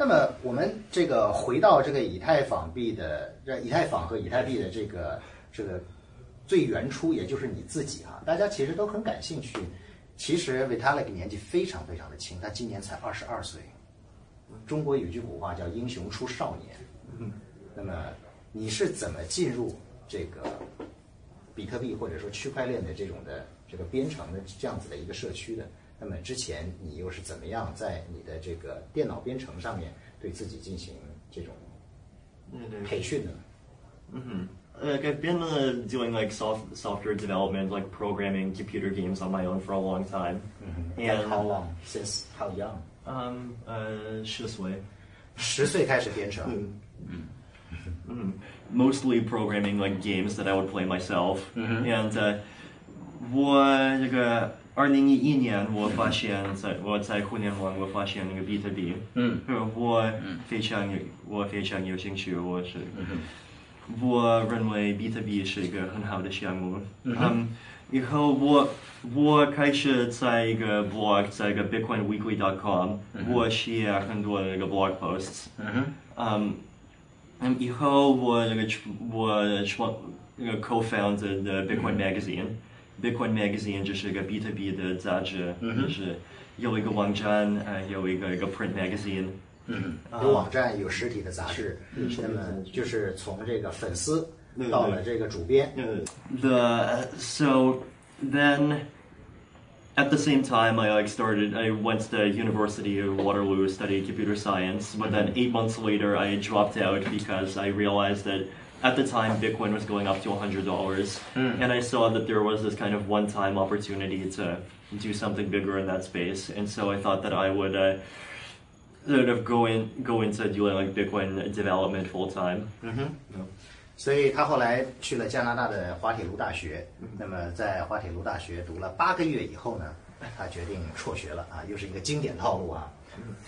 那么我们这个回到这个以太坊币的，这以太坊和以太币的这个这个最原初，也就是你自己啊，大家其实都很感兴趣。其实 Vitalik 年纪非常非常的轻，他今年才二十二岁。中国有句古话叫“英雄出少年”。那么你是怎么进入这个比特币或者说区块链的这种的这个编程的这样子的一个社区的？那么之前你又是怎么样在你的这个电脑编程上面对自己进行这种培训的？Like I've been uh, doing like soft software development, like programming computer games on my own for a long time. And how long? Since how young? Um, uh, 十岁.十岁开始编程。嗯。嗯 mostly programming like games that I would play myself. And uh, 我这个二零一一年我发现在我在互联网我发现那个比特币，嗯，我非常有我非常有兴趣，我是，我认为比特币是一个很好的项目，嗯，以后我我开始在一个 blog，在一个 bitcoinweekly.com，我写很多那个 blog posts，嗯哼。嗯，以后我那个我创那个 co-founded 的 Bitcoin Magazine，Bitcoin Magazine 就是一个比特币的杂志，就是有一个网站，呃，有一个一个 print magazine。有网站，有实体的杂志，那么就是从这个粉丝到了这个主编。 The so then at the same time I like started I went to University of Waterloo studied computer science but then 8 months later I dropped out because I realized that at the time Bitcoin was going up to $100 and I saw that there was this kind of one-time opportunity to do something bigger in that space and so I thought that I would uh, sort of go in go into doing like Bitcoin development full time 所以他后来去了加拿大的滑铁卢大学，那么在滑铁卢大学读了八个月以后呢，他决定辍学了啊，又是一个经典套路啊。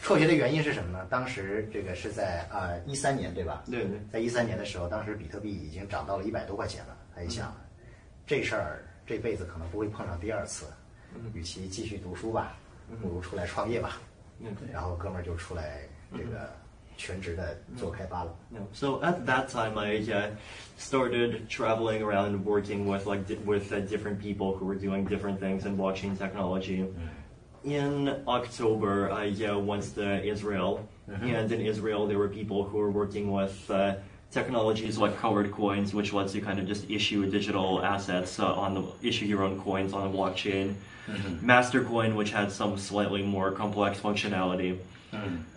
辍学的原因是什么呢？当时这个是在啊一三年对吧？对对在一三年的时候，当时比特币已经涨到了一百多块钱了，他一想，这事儿这辈子可能不会碰上第二次，与其继续读书吧，不如出来创业吧。然后哥们儿就出来这个全职的做开发了。So at that time, I uh, started traveling around, working with like with uh, different people who were doing different things in blockchain technology. In October, I uh, went to Israel, and in Israel, there were people who were working with. Uh, Technologies like colored coins, which lets you kind of just issue digital assets uh, on the issue your own coins on the blockchain. Mastercoin, which had some slightly more complex functionality.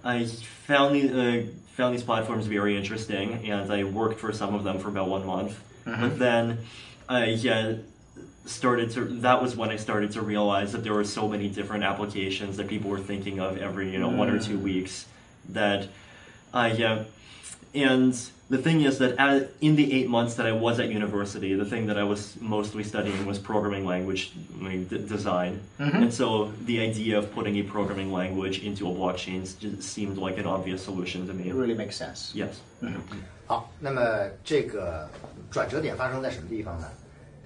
I found the, uh, found these platforms very interesting, and I worked for some of them for about one month. But then I uh, started to. That was when I started to realize that there were so many different applications that people were thinking of every you know one or two weeks. That I uh, and the thing is that at, in the eight months that I was at university, the thing that I was mostly studying was programming language I mean, d- design. And so the idea of putting a programming language into a blockchain just seemed like an obvious solution to me. It really makes sense. Yes. 好，那么这个转折点发生在什么地方呢？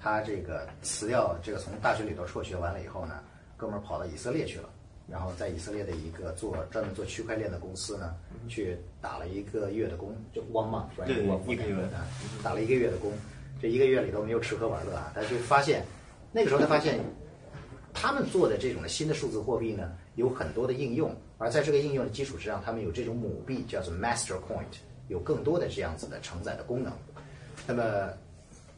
他这个辞掉这个从大学里头辍学完了以后呢，哥们儿跑到以色列去了，然后在以色列的一个做专门做区块链的公司呢，去打了一个月的工，就 one month，right？对一个月啊打了一个月的工，这一个月里头没有吃喝玩乐啊，他就发现，那个时候他发现他们做的这种的新的数字货币呢，有很多的应用，而在这个应用的基础之上，他们有这种母币叫做 Master Coin，有更多的这样子的承载的功能。那么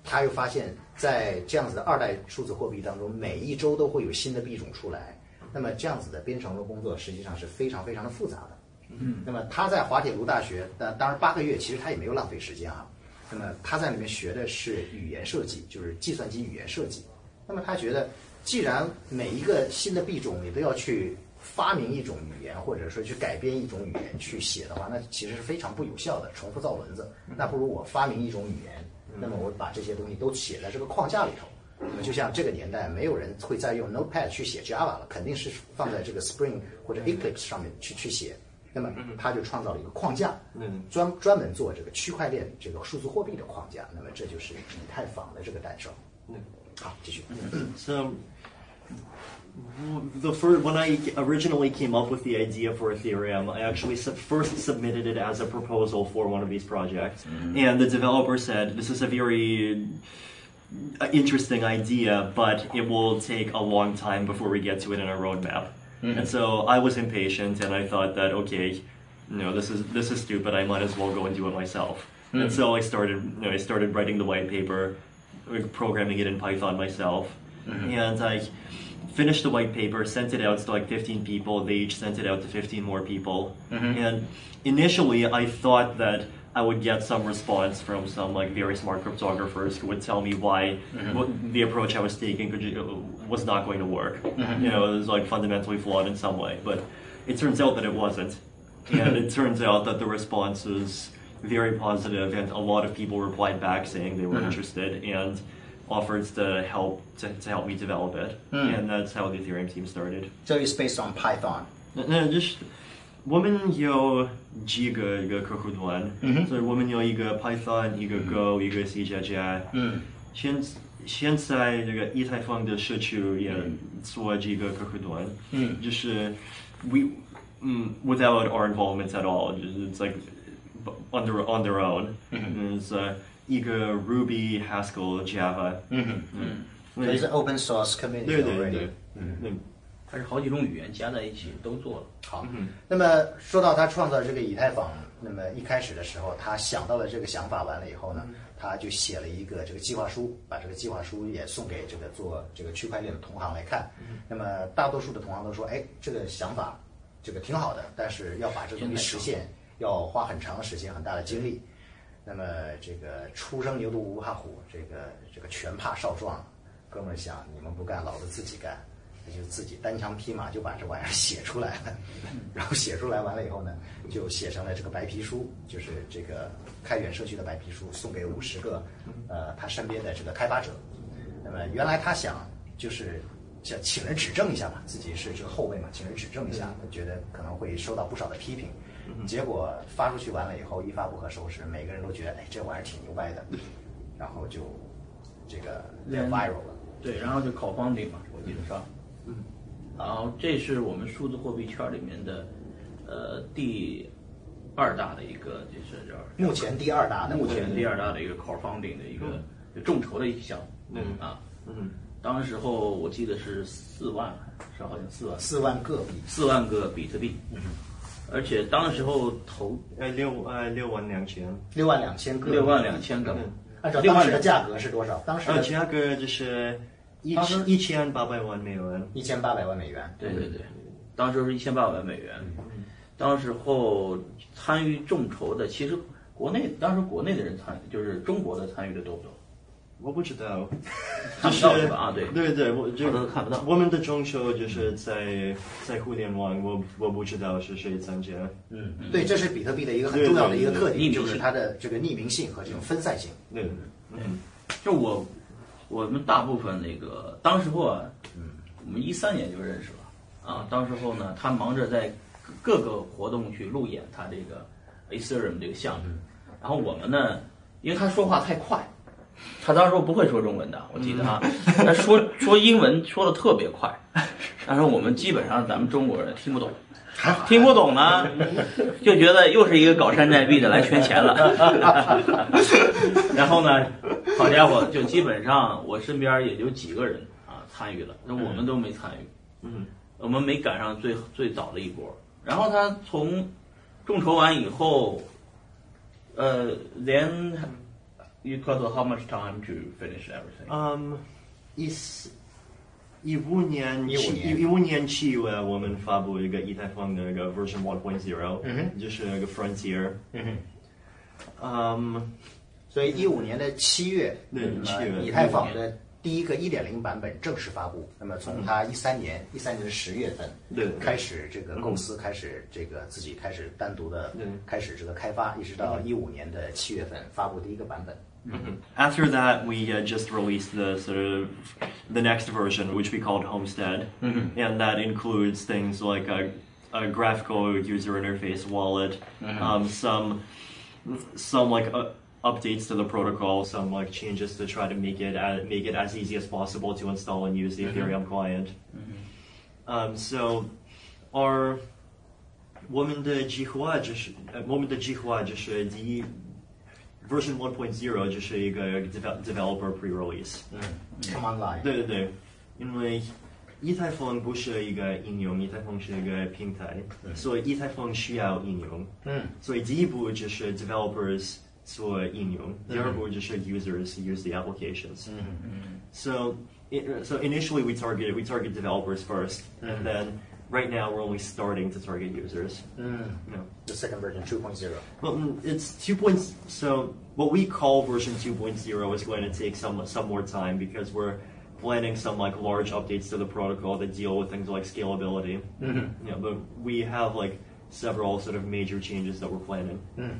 他又发现，在这样子的二代数字货币当中，每一周都会有新的币种出来。那么这样子的编程的工作实际上是非常非常的复杂的。嗯，那么他在滑铁卢大学，当当然八个月其实他也没有浪费时间啊。那么他在里面学的是语言设计，就是计算机语言设计。那么他觉得，既然每一个新的币种你都要去发明一种语言，或者说去改编一种语言去写的话，那其实是非常不有效的，重复造文字。那不如我发明一种语言，那么我把这些东西都写在这个框架里头。那么就像这个年代，没有人会再用 Notepad 去写 Java 了，肯定是放在这个 Spring 或者 Eclipse 上面去去写。那么他就创造了一个框架，专专门做这个区块链这个数字货币的框架。那么这就是以太坊的这个诞生。好，继续。So The first, when I originally came up with the idea for Ethereum, I actually sub- first submitted it as a proposal for one of these projects, mm-hmm. and the developer said, "This is a very uh, interesting idea, but it will take a long time before we get to it in our roadmap." Mm-hmm. And so I was impatient, and I thought that okay, no, this is this is stupid. I might as well go and do it myself. Mm-hmm. And so I started, you know, I started writing the white paper, programming it in Python myself, and I finished the white paper, sent it out to like 15 people. They each sent it out to 15 more people. Mm-hmm. And initially, I thought that I would get some response from some like very smart cryptographers who would tell me why mm-hmm. what, the approach I was taking could, uh, was not going to work. Mm-hmm. You know, it was like fundamentally flawed in some way. But it turns out that it wasn't. and it turns out that the response was very positive, and a lot of people replied back saying they were interested and offered to help to, to help me develop it. And that's how the Ethereum team started. So it's based on Python. 那那就是我们有几个一个客户端，所以我们有一个 Python，一个 Go，、一个 C 加加。嗯，现现在这个以太坊的社区也做这个客户端，嗯，就是 we 嗯 without our involvement at all，就是 it's like on their on their own，嗯，是 一个 Ruby、Haskell、Java，嗯嗯，所以是 open source community 对对对，嗯。嗯它是好几种语言加在一起都做了。好，那么说到他创造这个以太坊，那么一开始的时候，他想到了这个想法，完了以后呢，他就写了一个这个计划书，把这个计划书也送给这个做这个区块链的同行来看。那么大多数的同行都说，哎，这个想法这个挺好的，但是要把这个东西实现，要花很长的时间、很大的精力。那么这个初生牛犊不怕虎，这个这个拳怕少壮，哥们儿想你们不干，老子自己干，他就自己单枪匹马就把这玩意儿写出来了，然后写出来完了以后呢，就写成了这个白皮书，就是这个开源社区的白皮书，送给五十个呃他身边的这个开发者。那么原来他想就是想请人指正一下吧，自己是这个后辈嘛，请人指正一下，觉得可能会受到不少的批评。结果发出去完了以后，一发不可收拾，每个人都觉得哎这玩意儿挺牛掰的，然后就这个连 viral 了。对，然后就考方顶嘛，我记得是吧。嗯，然后这是我们数字货币圈里面的呃第二大的一个，就是叫目前第二大的，目前第二大的一个 crowdfunding 的一个就众筹的一个项目。嗯。啊，嗯当时候我记得是四万，是好像四万，四万个币，四万个比特币。而且当时候投呃六呃六万两千。六万两千个，六万两千个，按照当时的价格是多少？当时呃，的价格就是一一千八百万美元。一千八百万美元。对对对，当时是一千八百万美元。当时候参与众筹的，其实国内当时国内的人参与，就是中国的参与的多不多？我不知道，看不就是到是吧？啊，对，对对，我这个都看不到我们的众筹就是在在互联网，我我不知道是谁参加。嗯，对，这是比特币的一个很重要的一个特点，对对对就是它的这个匿名性和这种分散性。对，嗯就我我们大部分那个当时候啊，我们一三年就认识了啊。当时候呢，他忙着在各个活动去路演他这个 Ethereum 这个项目，然后我们呢，因为他说话太快。他当时候不会说中文的，我记得啊，他说说英文说的特别快，但是我们基本上咱们中国人听不懂，听不懂呢，就觉得又是一个搞山寨币的来圈钱了。然后呢，好家伙，就基本上我身边也就几个人啊参与了，那我们都没参与，嗯，我们没赶上最最早的一波。然后他从众筹完以后，呃，then you got how much time to finish everything？嗯，一四一五年15七年一五年七月，我们发布一个以太坊的一个 version one point zero，嗯哼就是那个 frontier。嗯哼。嗯，所以一五年的七月，对那么七月以太坊的 第一个一点零版本正式发布。那么从它一三年一三年的十月份对开始，这个公司开始这个自己开始单独的对开始这个开发，一直到一五年的七月份发布第一个版本。After that, we uh, just released the sort of the next version, which we called Homestead, and that includes things like a, a graphical user interface wallet, um, some some like uh, updates to the protocol, some like changes to try to make it uh, make it as easy as possible to install and use the Ethereum client. Um, so our 我们的计划就是呃我们的计划就是第一 version 1.0就是一个 devel- developer pre-release。 Come online，对对对，因为以太坊不是一个应用，以太坊是一个平台，所以以太坊需要应用。嗯，所以第一步就是 developers 做应用，第二步就是 users use the applications. So, it, so initially we targeted we target developers 1st and then right now we're only starting to target users. Mm. You know. the second version 2.0。 Well, mm, it's two points. So what we call version 2.0 is going to take some some more time because we're planning some like large updates to the protocol that deal with things like scalability. Mm-hmm. Yeah, but we have like several sort of major changes that we're planning. 嗯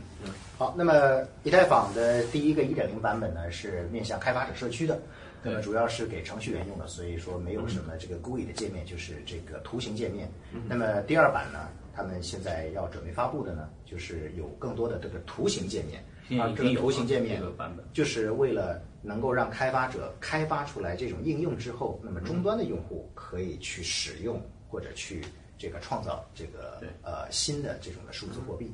好，那么以太坊的第一个一点零版本呢是面向开发者社区的，那么主要是给程序员用的，所以说没有什么这个 GUI 的界面，就是这个图形界面。那么第二版呢，他们现在要准备发布的呢，就是有更多的这个图形界面。啊，这个图形界面就是为了能够让开发者开发出来这种应用之后，那么终端的用户可以去使用或者去这个创造这个呃新的这种的数字货币。